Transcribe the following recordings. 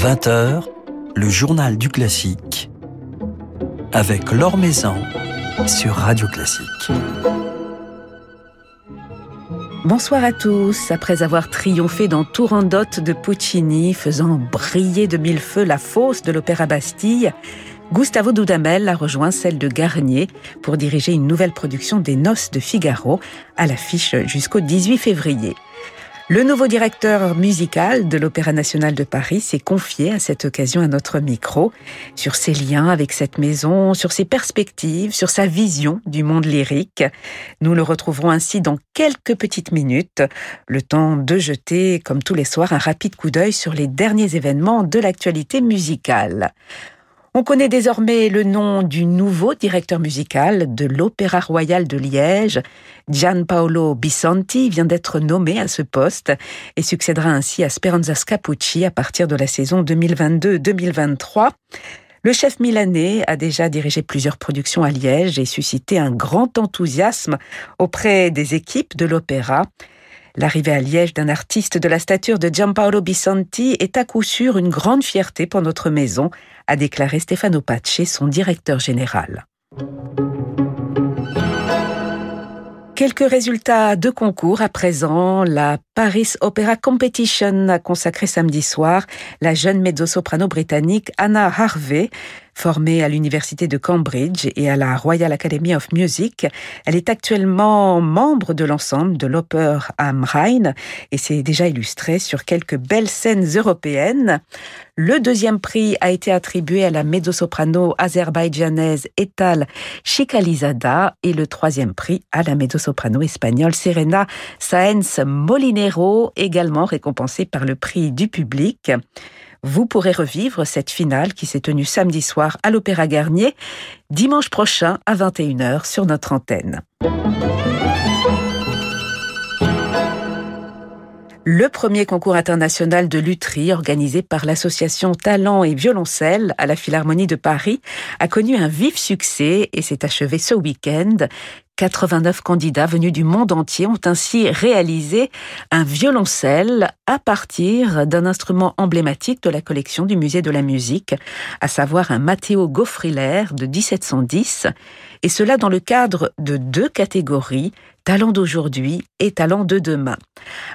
20h, le journal du classique avec Laure Maison sur Radio Classique. Bonsoir à tous. Après avoir triomphé dans Turandot de Puccini, faisant briller de mille feux la fosse de l'Opéra Bastille, Gustavo Dudamel a rejoint celle de Garnier pour diriger une nouvelle production des Noces de Figaro à l'affiche jusqu'au 18 février. Le nouveau directeur musical de l'Opéra national de Paris s'est confié à cette occasion à notre micro sur ses liens avec cette maison, sur ses perspectives, sur sa vision du monde lyrique. Nous le retrouverons ainsi dans quelques petites minutes, le temps de jeter, comme tous les soirs, un rapide coup d'œil sur les derniers événements de l'actualité musicale. On connaît désormais le nom du nouveau directeur musical de l'Opéra Royal de Liège. Gianpaolo Bisanti vient d'être nommé à ce poste et succédera ainsi à Speranza Scapucci à partir de la saison 2022-2023. Le chef milanais a déjà dirigé plusieurs productions à Liège et suscité un grand enthousiasme auprès des équipes de l'opéra. L'arrivée à Liège d'un artiste de la stature de Gianpaolo Bisanti est à coup sûr une grande fierté pour notre maison, a déclaré Stefano Pace, son directeur général. Quelques résultats de concours à présent. La Paris Opera Competition a consacré samedi soir la jeune mezzo-soprano britannique Anna Harvey Formée à l'Université de Cambridge et à la Royal Academy of Music, elle est actuellement membre de l'ensemble de l'Opera am Rhein et s'est déjà illustrée sur quelques belles scènes européennes. Le deuxième prix a été attribué à la mezzo-soprano azerbaïdjanaise Etal Chikalizada et le troisième prix à la mezzo-soprano espagnole Serena Sáenz Molinero, également récompensée par le prix du public. Vous pourrez revivre cette finale qui s'est tenue samedi soir à l'Opéra Garnier, dimanche prochain à 21h sur notre antenne. Le premier concours international de lutherie organisé par l'association Talent et Violoncelle à la Philharmonie de Paris a connu un vif succès et s'est achevé ce week-end. 89 candidats venus du monde entier ont ainsi réalisé un violoncelle à partir d'un instrument emblématique de la collection du musée de la musique, à savoir un Matteo Goffriller de 1710, et cela dans le cadre de deux catégories, talent d'aujourd'hui et talent de demain.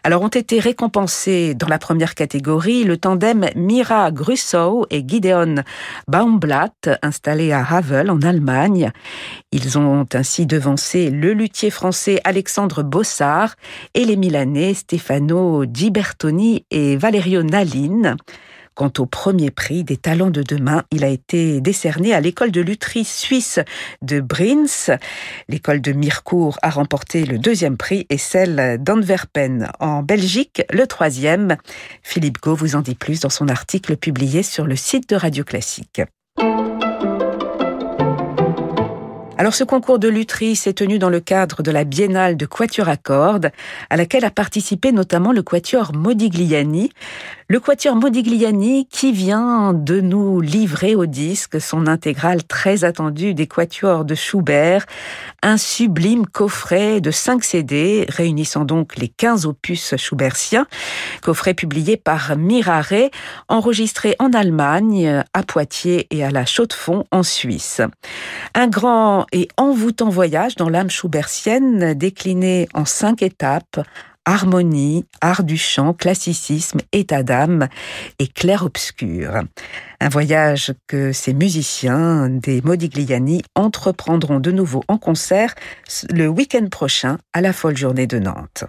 Alors ont été récompensés dans la première catégorie le tandem Mira Grussow et Gideon Baumblatt, installés à Havel en Allemagne. Ils ont ainsi devancé le luthier français Alexandre Bossard et les Milanais Stefano Gibertoni et Valerio Nalin. Quant au premier prix des talents de demain, il a été décerné à l'école de lutherie suisse de Brins. L'école de Mirecourt a remporté le deuxième prix et celle d'Antwerpen en Belgique le troisième. Philippe Gau vous en dit plus dans son article publié sur le site de Radio Classique. Alors ce concours de lutherie s'est tenu dans le cadre de la biennale de Quatuor à cordes, à laquelle a participé notamment le Quatuor Modigliani. Le Quatuor Modigliani qui vient de nous livrer au disque son intégrale très attendue des Quatuors de Schubert, un sublime coffret de 5 CD réunissant donc les 15 opus schubertiens, coffret publié par Mirare, enregistré en Allemagne, à Poitiers et à la Chaux-de-Fonds en Suisse. Un grand et envoûtant voyage dans l'âme schubertienne décliné en cinq étapes harmonie, art du chant, classicisme, état d'âme et clair-obscur. Un voyage que ces musiciens des Modigliani entreprendront de nouveau en concert le week-end prochain à la folle journée de Nantes.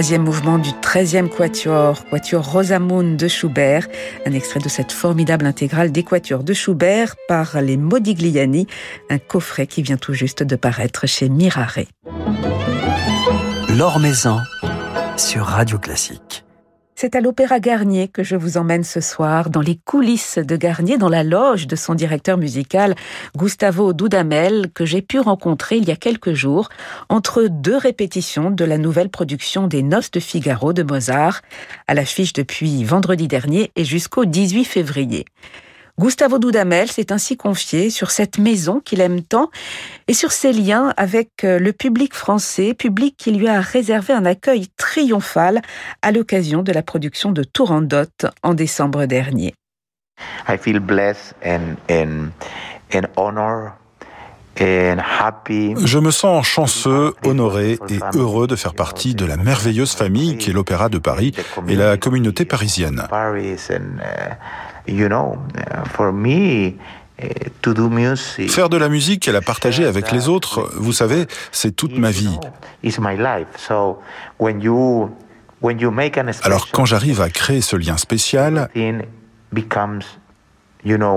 Troisième mouvement du 13e quatuor, quatuor Rosamund de Schubert, un extrait de cette formidable intégrale des quatuors de Schubert par les Modigliani, un coffret qui vient tout juste de paraître chez Mirare. L'Or Maison sur Radio Classique. C'est à l'Opéra Garnier que je vous emmène ce soir, dans les coulisses de Garnier, dans la loge de son directeur musical, Gustavo Dudamel, que j'ai pu rencontrer il y a quelques jours, entre deux répétitions de la nouvelle production des Noces de Figaro de Mozart, à l'affiche depuis vendredi dernier et jusqu'au 18 février. Gustavo Dudamel s'est ainsi confié sur cette maison qu'il aime tant et sur ses liens avec euh, le public français, public qui lui a réservé un accueil triomphal à l'occasion de la production de Tourandot en décembre dernier. I feel blessed and, and, and honor je me sens chanceux, honoré et heureux de faire partie de la merveilleuse famille qui est l'Opéra de Paris et la communauté parisienne. Faire de la musique et la partager avec les autres, vous savez, c'est toute ma vie. Alors quand j'arrive à créer ce lien spécial,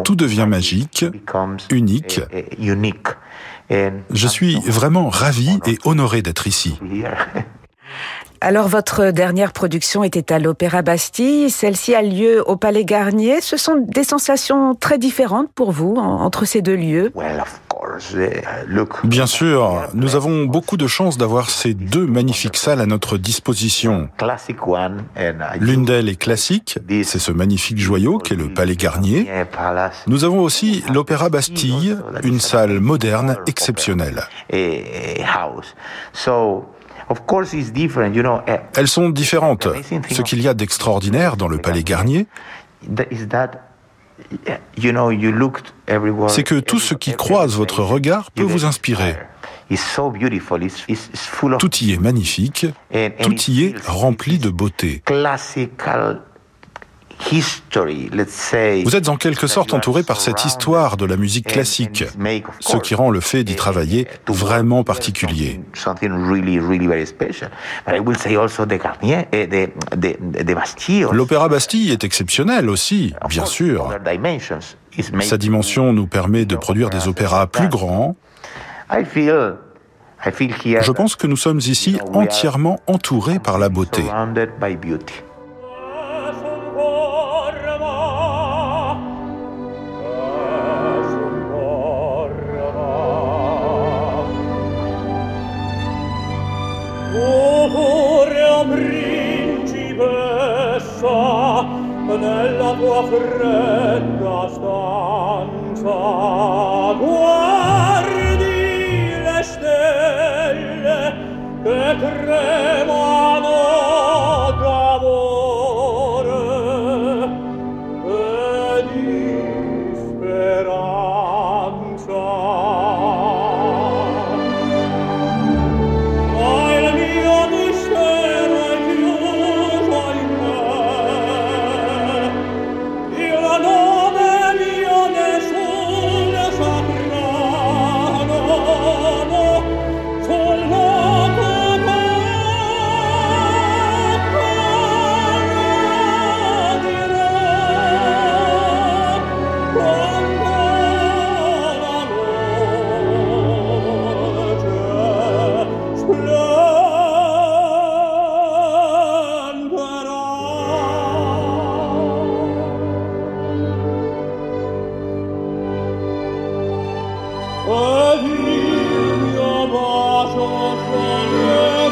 tout devient magique, unique. Je suis vraiment ravi et honoré d'être ici. Alors votre dernière production était à l'Opéra Bastille, celle-ci a lieu au Palais Garnier. Ce sont des sensations très différentes pour vous entre ces deux lieux Bien sûr, nous avons beaucoup de chance d'avoir ces deux magnifiques salles à notre disposition. L'une d'elles est classique, c'est ce magnifique joyau qu'est le Palais Garnier. Nous avons aussi l'Opéra Bastille, une salle moderne exceptionnelle. Elles sont différentes. Ce qu'il y a d'extraordinaire dans le Palais Garnier, c'est que tout ce qui croise votre regard peut vous inspirer. Tout y est magnifique, tout y est rempli de beauté. Vous êtes en quelque sorte entouré par cette histoire de la musique classique, ce qui rend le fait d'y travailler vraiment particulier. L'opéra Bastille est exceptionnel aussi, bien sûr. Sa dimension nous permet de produire des opéras plus grands. Je pense que nous sommes ici entièrement entourés par la beauté. fredda stanza guardi le stelle che tremano. Via bacio solem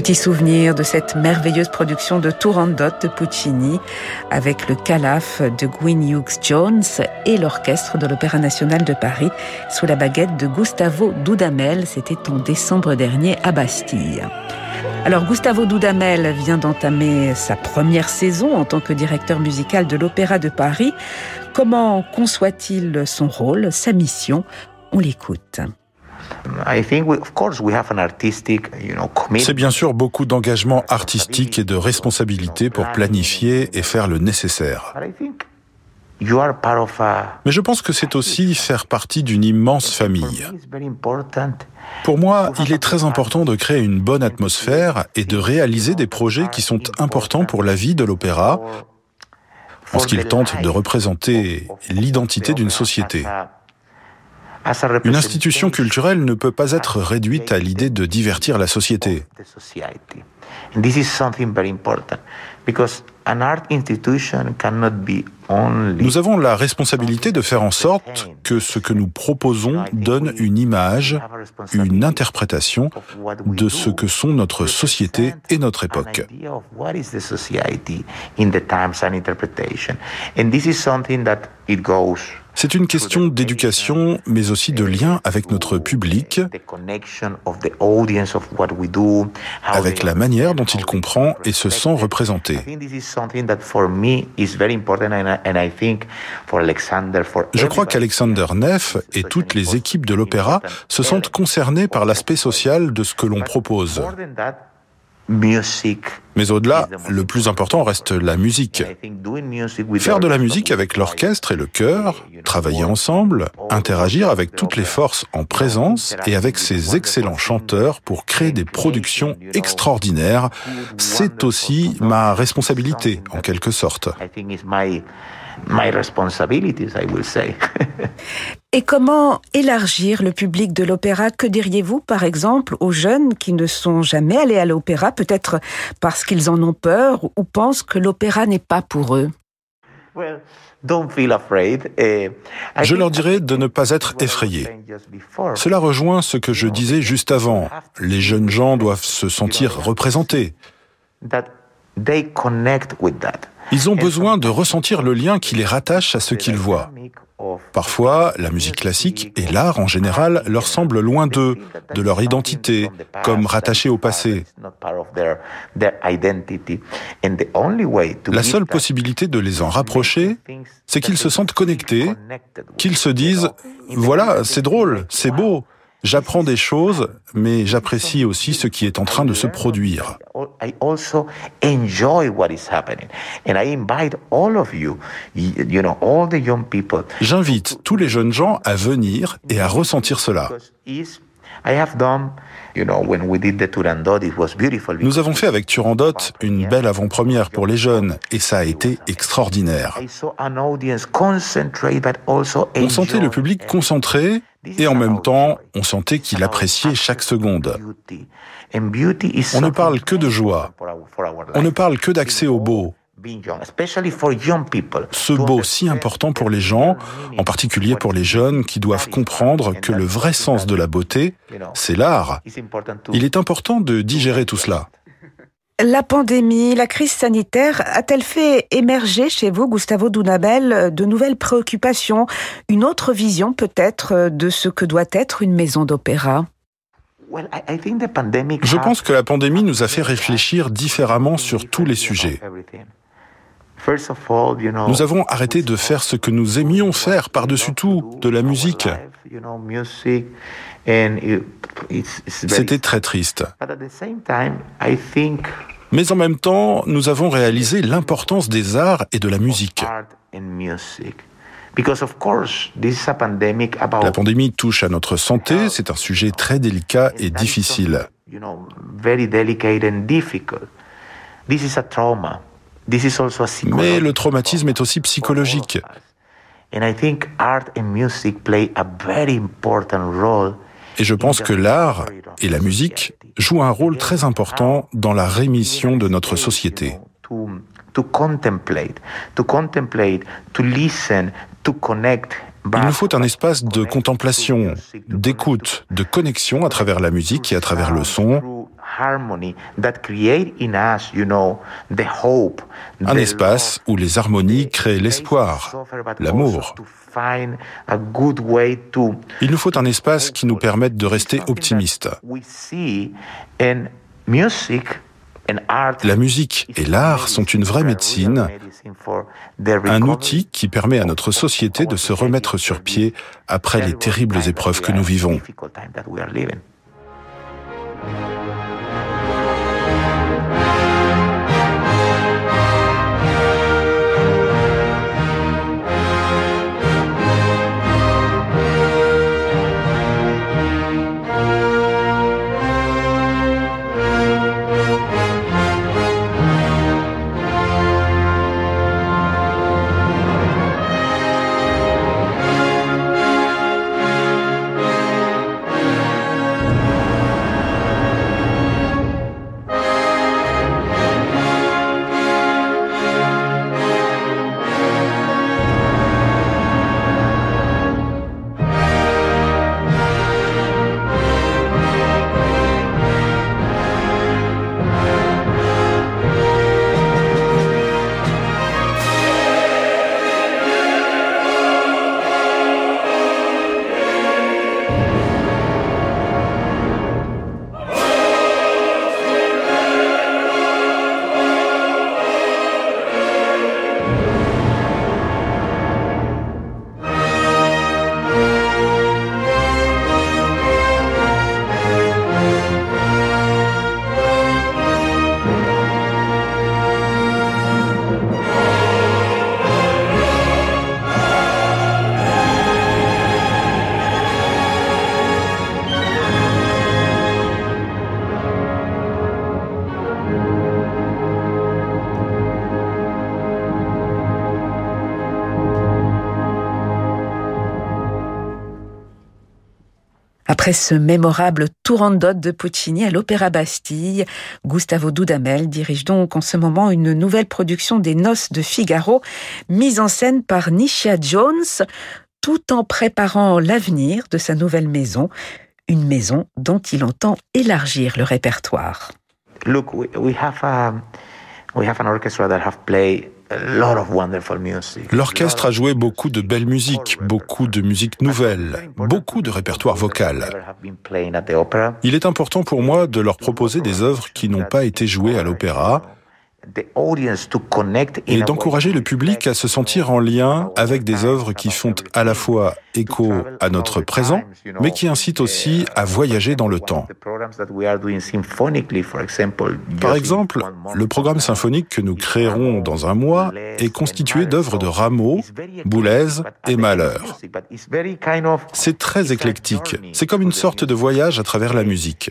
Petit souvenir de cette merveilleuse production de Turandot de Puccini avec le calaf de Gwyn Hughes Jones et l'orchestre de l'Opéra national de Paris sous la baguette de Gustavo Dudamel. C'était en décembre dernier à Bastille. Alors Gustavo Dudamel vient d'entamer sa première saison en tant que directeur musical de l'Opéra de Paris. Comment conçoit-il son rôle, sa mission? On l'écoute. C'est bien sûr beaucoup d'engagement artistique et de responsabilité pour planifier et faire le nécessaire. Mais je pense que c'est aussi faire partie d'une immense famille. Pour moi, il est très important de créer une bonne atmosphère et de réaliser des projets qui sont importants pour la vie de l'opéra, en ce qu'il tente de représenter l'identité d'une société. Une institution culturelle ne peut pas être réduite à l'idée de divertir la société. Nous avons la responsabilité de faire en sorte que ce que nous proposons donne une image, une interprétation de ce que sont notre société et notre époque. C'est une question d'éducation, mais aussi de lien avec notre public, avec la manière dont il comprend et se sent représenté. Je crois qu'Alexander Neff et toutes les équipes de l'opéra se sentent concernés par l'aspect social de ce que l'on propose. Mais au-delà, le plus important reste la musique. Faire de la musique avec l'orchestre et le chœur, travailler ensemble, interagir avec toutes les forces en présence et avec ces excellents chanteurs pour créer des productions extraordinaires, c'est aussi ma responsabilité en quelque sorte. Et comment élargir le public de l'opéra? Que diriez-vous, par exemple, aux jeunes qui ne sont jamais allés à l'opéra, peut-être parce qu'ils en ont peur ou pensent que l'opéra n'est pas pour eux? Eh, je leur dirais de ne pas être effrayés. Cela rejoint ce que je disais juste avant. Les jeunes gens doivent se sentir représentés. Ils ont besoin de ressentir le lien qui les rattache à ce qu'ils voient. Parfois, la musique classique et l'art en général leur semblent loin d'eux, de leur identité, comme rattachés au passé. La seule possibilité de les en rapprocher, c'est qu'ils se sentent connectés, qu'ils se disent ⁇ Voilà, c'est drôle, c'est beau, J'apprends des choses, mais j'apprécie aussi ce qui est en train de se produire. J'invite tous les jeunes gens à venir et à ressentir cela. Nous avons fait avec Turandot une belle avant-première pour les jeunes et ça a été extraordinaire. On sentait le public concentré et en même temps, on sentait qu'il appréciait chaque seconde. On ne parle que de joie. On ne parle que d'accès au beau. Ce beau si important pour les gens, en particulier pour les jeunes qui doivent comprendre que le vrai sens de la beauté, c'est l'art. Il est important de digérer tout cela. La pandémie, la crise sanitaire a-t-elle fait émerger chez vous, Gustavo Dunabel, de nouvelles préoccupations, une autre vision peut-être de ce que doit être une maison d'opéra? Je pense que la pandémie nous a fait réfléchir différemment sur tous les sujets. Nous avons arrêté de faire ce que nous aimions faire par-dessus tout, de la musique. C'était très triste. Mais en même temps, nous avons réalisé l'importance des arts et de la musique. La pandémie touche à notre santé, c'est un sujet très délicat et difficile. Mais le traumatisme est aussi psychologique. Et je pense que l'art et la musique jouent un rôle très important dans la rémission de notre société. Il nous faut un espace de contemplation, d'écoute, de connexion à travers la musique et à travers le son. Un espace où les harmonies créent l'espoir, l'amour. Il nous faut un espace qui nous permette de rester optimistes. La musique et l'art sont une vraie médecine, un outil qui permet à notre société de se remettre sur pied après les terribles épreuves que nous vivons. Après ce mémorable Tourandot de Puccini à l'Opéra Bastille, Gustavo Dudamel dirige donc en ce moment une nouvelle production des Noces de Figaro, mise en scène par Nisha Jones, tout en préparant l'avenir de sa nouvelle maison, une maison dont il entend élargir le répertoire. Look, we, have a, we have an orchestra that have played L'orchestre a joué beaucoup de belles musiques, beaucoup de musique nouvelle, beaucoup de répertoire vocal. Il est important pour moi de leur proposer des œuvres qui n'ont pas été jouées à l'opéra, et d'encourager le public à se sentir en lien avec des œuvres qui font à la fois écho à notre présent, mais qui incitent aussi à voyager dans le temps. Par exemple, le programme symphonique que nous créerons dans un mois est constitué d'œuvres de Rameau, Boulez et Mahler. C'est très éclectique. C'est comme une sorte de voyage à travers la musique.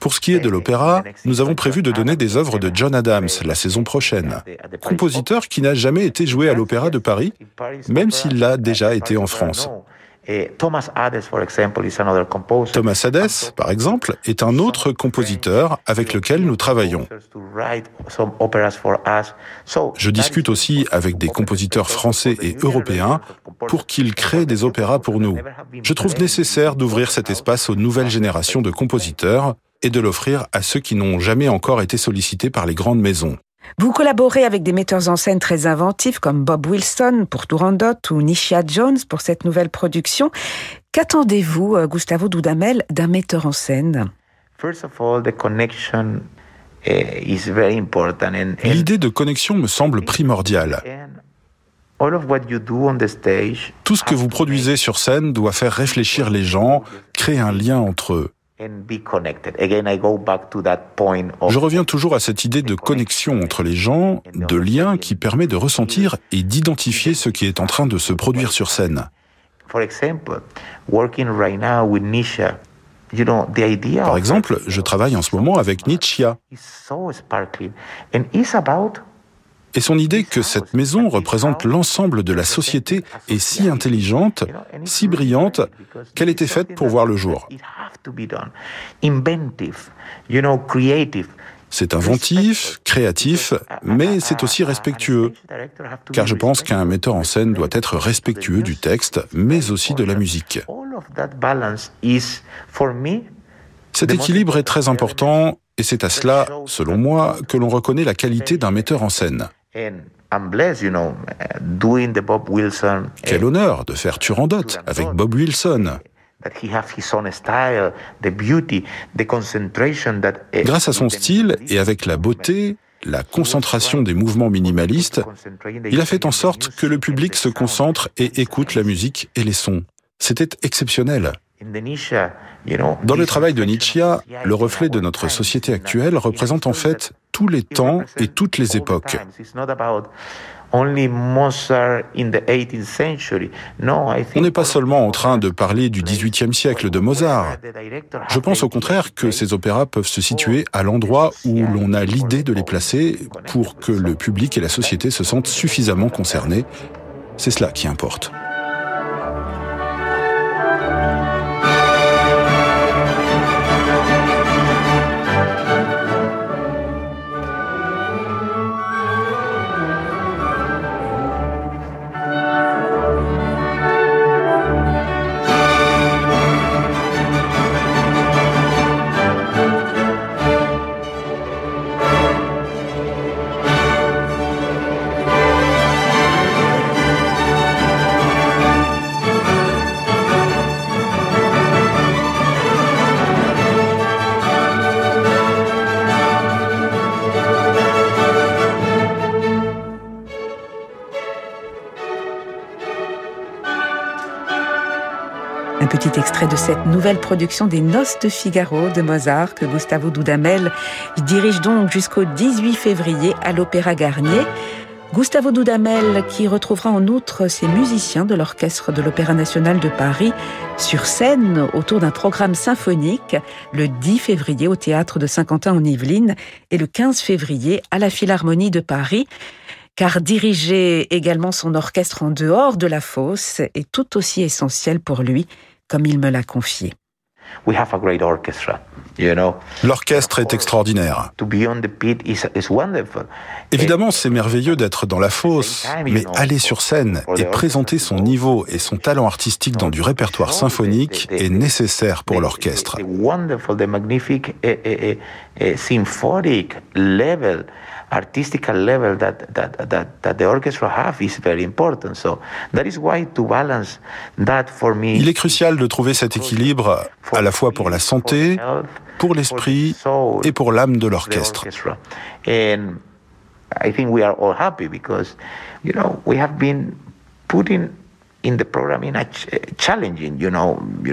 Pour ce qui est de l'opéra, nous avons prévu de donner des œuvres de John Adams la saison prochaine, compositeur qui n'a jamais été joué à l'Opéra de Paris, même s'il l'a déjà été en France. Thomas Hades, par exemple, est un autre compositeur avec lequel nous travaillons. Je discute aussi avec des compositeurs français et européens pour qu'ils créent des opéras pour nous. Je trouve nécessaire d'ouvrir cet espace aux nouvelles générations de compositeurs et de l'offrir à ceux qui n'ont jamais encore été sollicités par les grandes maisons. Vous collaborez avec des metteurs en scène très inventifs comme Bob Wilson pour Turandot ou Nisha Jones pour cette nouvelle production. Qu'attendez-vous, euh, Gustavo Dudamel, d'un metteur en scène? L'idée de connexion me semble primordiale. Tout ce que vous produisez sur scène doit faire réfléchir les gens, créer un lien entre eux. Je reviens toujours à cette idée de connexion entre les gens, de lien qui permet de ressentir et d'identifier ce qui est en train de se produire sur scène. Par exemple, je travaille en ce moment avec Nietzsche. Et son idée que cette maison représente l'ensemble de la société est si intelligente, si brillante, qu'elle était faite pour voir le jour. C'est inventif, créatif, mais c'est aussi respectueux. Car je pense qu'un metteur en scène doit être respectueux du texte, mais aussi de la musique. Cet équilibre est très important et c'est à cela, selon moi, que l'on reconnaît la qualité d'un metteur en scène. Quel honneur de faire Turandot avec Bob Wilson. Grâce à son style et avec la beauté, la concentration des mouvements minimalistes, il a fait en sorte que le public se concentre et écoute la musique et les sons. C'était exceptionnel. Dans le travail de Nietzsche, le reflet de notre société actuelle représente en fait tous les temps et toutes les époques. On n'est pas seulement en train de parler du XVIIIe siècle de Mozart. Je pense au contraire que ces opéras peuvent se situer à l'endroit où l'on a l'idée de les placer pour que le public et la société se sentent suffisamment concernés. C'est cela qui importe. Extrait de cette nouvelle production des Noces de Figaro de Mozart que Gustavo Dudamel dirige donc jusqu'au 18 février à l'Opéra Garnier. Gustavo Dudamel qui retrouvera en outre ses musiciens de l'Orchestre de l'Opéra national de Paris sur scène autour d'un programme symphonique le 10 février au Théâtre de Saint-Quentin en Yvelines et le 15 février à la Philharmonie de Paris car diriger également son orchestre en dehors de la fosse est tout aussi essentiel pour lui comme il me l'a confié. L'orchestre est extraordinaire. Évidemment, c'est merveilleux d'être dans la fosse, mais aller sur scène et présenter son niveau et son talent artistique dans du répertoire symphonique est nécessaire pour l'orchestre artistical level that, that, that, that the orchestra have is very important. So that is why to balance that for me. Il est crucial de trouver cet équilibre à la fois pour la santé, pour l'esprit et pour l'âme de l'orchestre. And I think we are all happy because, you know, we have been putting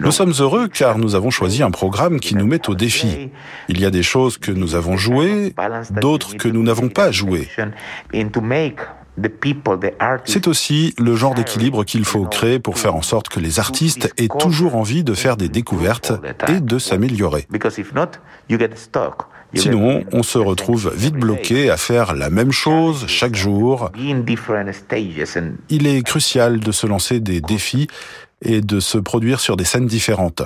nous sommes heureux car nous avons choisi un programme qui nous met au défi. Il y a des choses que nous avons jouées, d'autres que nous n'avons pas jouées. C'est aussi le genre d'équilibre qu'il faut créer pour faire en sorte que les artistes aient toujours envie de faire des découvertes et de s'améliorer. Sinon, on se retrouve vite bloqué à faire la même chose chaque jour. Il est crucial de se lancer des défis et de se produire sur des scènes différentes.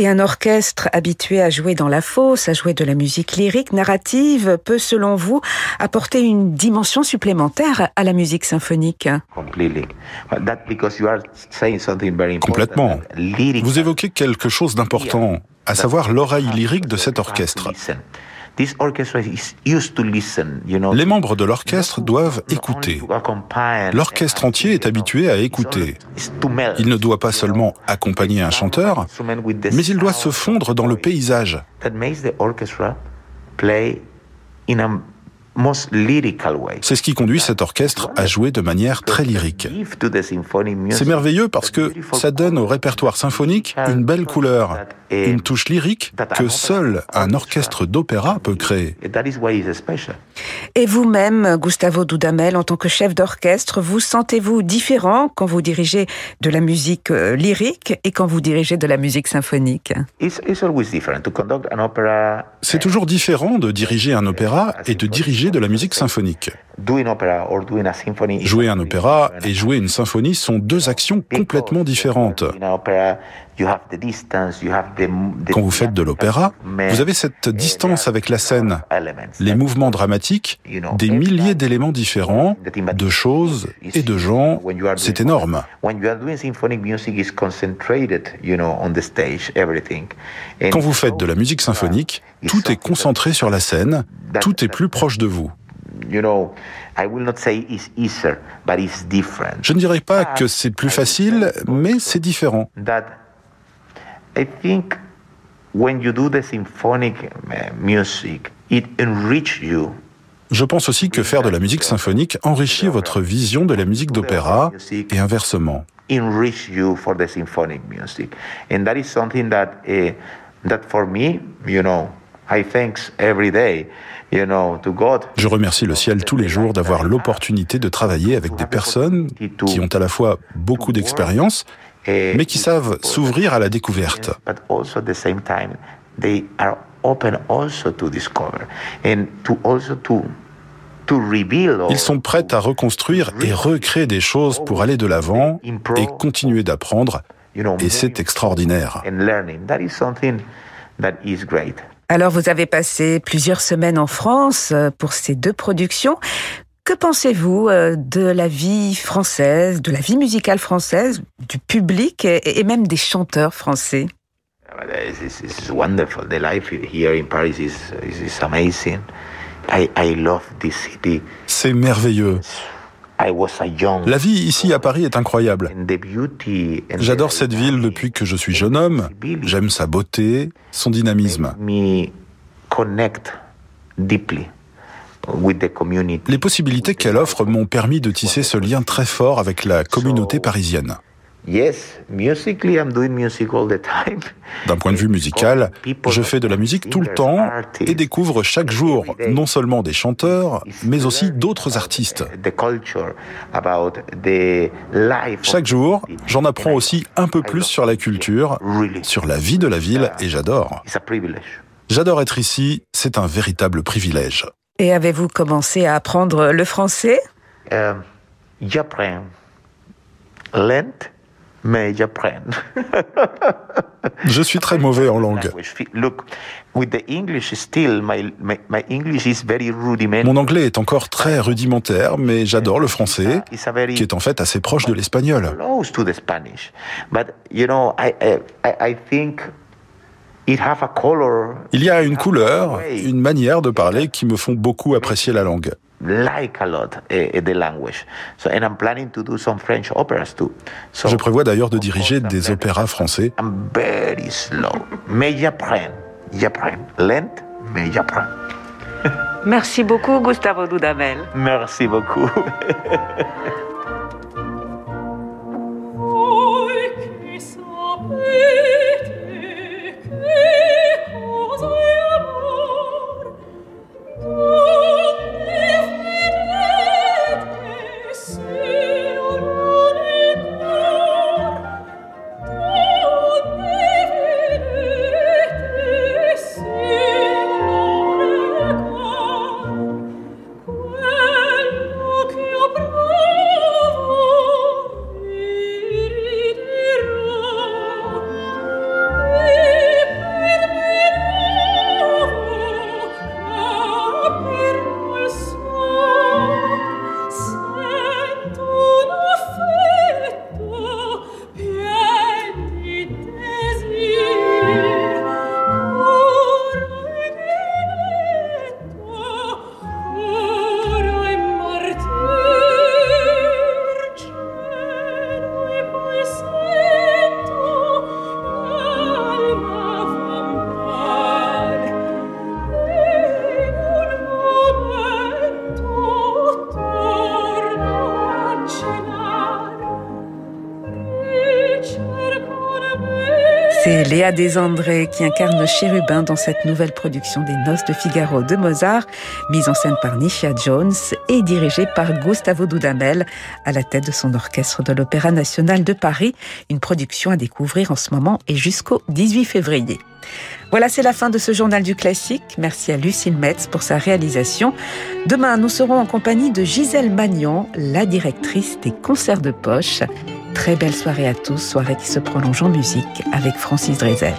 Et un orchestre habitué à jouer dans la fosse, à jouer de la musique lyrique, narrative, peut, selon vous, apporter une dimension supplémentaire à la musique symphonique Complètement. Vous évoquez quelque chose d'important à savoir l'oreille lyrique de cet orchestre. Les membres de l'orchestre doivent écouter. L'orchestre entier est habitué à écouter. Il ne doit pas seulement accompagner un chanteur, mais il doit se fondre dans le paysage. C'est ce qui conduit cet orchestre à jouer de manière très lyrique. C'est merveilleux parce que ça donne au répertoire symphonique une belle couleur, une touche lyrique que seul un orchestre d'opéra peut créer. Et vous-même, Gustavo Dudamel, en tant que chef d'orchestre, vous sentez-vous différent quand vous dirigez de la musique euh, lyrique et quand vous dirigez de la musique symphonique? C'est toujours différent de diriger un opéra et de diriger de la musique symphonique. Jouer un opéra et jouer une symphonie sont deux actions complètement différentes. Quand vous faites de l'opéra, vous avez cette distance avec la scène, les mouvements dramatiques, des milliers d'éléments différents, de choses et de gens, c'est énorme. Quand vous faites de la musique symphonique, tout est concentré sur la scène, tout est plus proche de vous. Je ne dirais pas que c'est plus facile, mais c'est différent. I think when you do the symphonic music, it enriches you. Je pense aussi que faire de la musique symphonique enrichit votre vision de la musique d'opéra et inversement. Enrich you for the symphonic music, and that is something that that for me, you know, I thanks every day. You know, to God. Je remercie le ciel tous les jours d'avoir l'opportunité de travailler avec des personnes qui ont à la fois beaucoup d'expérience, mais qui savent s'ouvrir à la découverte. But also at the same time, they are open also to discover and to also to to reveal Ils sont prêts à reconstruire et recréer des choses pour aller de l'avant et continuer d'apprendre. Et c'est extraordinaire. and learning. That is something that is great. Alors vous avez passé plusieurs semaines en France euh, pour ces deux productions. Que pensez-vous euh, de la vie française, de la vie musicale française, du public et même des chanteurs français? It's, it's, it's wonderful. The life here in Paris is is, is amazing. I I love this city. C'est merveilleux. I was a young. La vie ici à Paris est incroyable. J'adore cette ville depuis que je suis jeune homme. J'aime sa beauté, son dynamisme. Les possibilités qu'elle offre m'ont permis de tisser ce lien très fort avec la communauté parisienne. D'un point de vue musical, je fais de la musique tout le temps et découvre chaque jour non seulement des chanteurs, mais aussi d'autres artistes. Chaque jour, j'en apprends aussi un peu plus sur la culture, sur la vie de la ville, et j'adore. It's a privilege. J'adore être ici, c'est un véritable privilège. Et avez-vous commencé à apprendre le français? Um, j'apprends lent, mais j'apprends. Je suis très mauvais en langue. Language. Look, with the English still, my, my, my English is very rudimentary. Mon anglais est encore très rudimentaire, mais j'adore le français, qui est en fait assez proche de l'espagnol. Il y a une it have a couleur, way, une manière de parler qui me font beaucoup apprécier la langue. Like a lot the language. So, and I'm planning to do some French operas too. So, Je prévois d'ailleurs de diriger des opéras français. I'm very slow. Mais j'apprends. J'apprends. Lent, mais j'apprends. Merci beaucoup Gustavo Dudamel. Merci beaucoup. Léa Desandré qui incarne Chérubin dans cette nouvelle production des Noces de Figaro de Mozart, mise en scène par Nisha Jones et dirigée par Gustavo Dudamel à la tête de son orchestre de l'Opéra national de Paris, une production à découvrir en ce moment et jusqu'au 18 février. Voilà, c'est la fin de ce journal du classique. Merci à Lucille Metz pour sa réalisation. Demain, nous serons en compagnie de Gisèle Magnan, la directrice des concerts de poche. Très belle soirée à tous, soirée qui se prolonge en musique avec Francis Drezel.